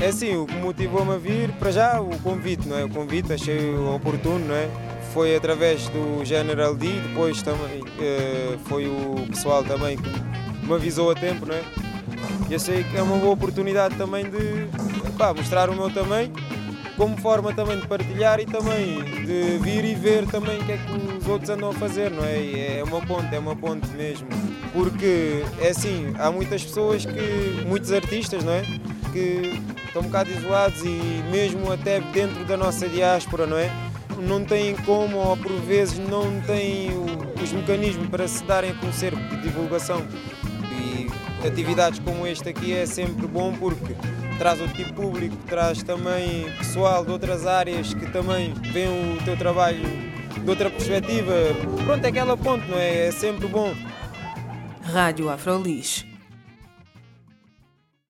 É assim, o que motivou-me a vir, para já, o convite, não é? O convite achei oportuno, não é? Foi através do General D, depois também uh, foi o pessoal também que me avisou a tempo, não é? E achei que é uma boa oportunidade também de pá, mostrar o meu tamanho, como forma também de partilhar e também de vir e ver também o que é que os outros andam a fazer, não é? E é uma ponte, é uma ponte mesmo. Porque é assim, há muitas pessoas que, muitos artistas, não é? Que estão um bocado isolados e mesmo até dentro da nossa diáspora, não é? Não têm como, ou por vezes não têm os mecanismos para se darem a conhecer de divulgação. E atividades como este aqui é sempre bom porque traz outro tipo de público, traz também pessoal de outras áreas que também vêem o teu trabalho de outra perspectiva. Pronto, é aquela ponte, não é? É sempre bom. Rádio Afrolis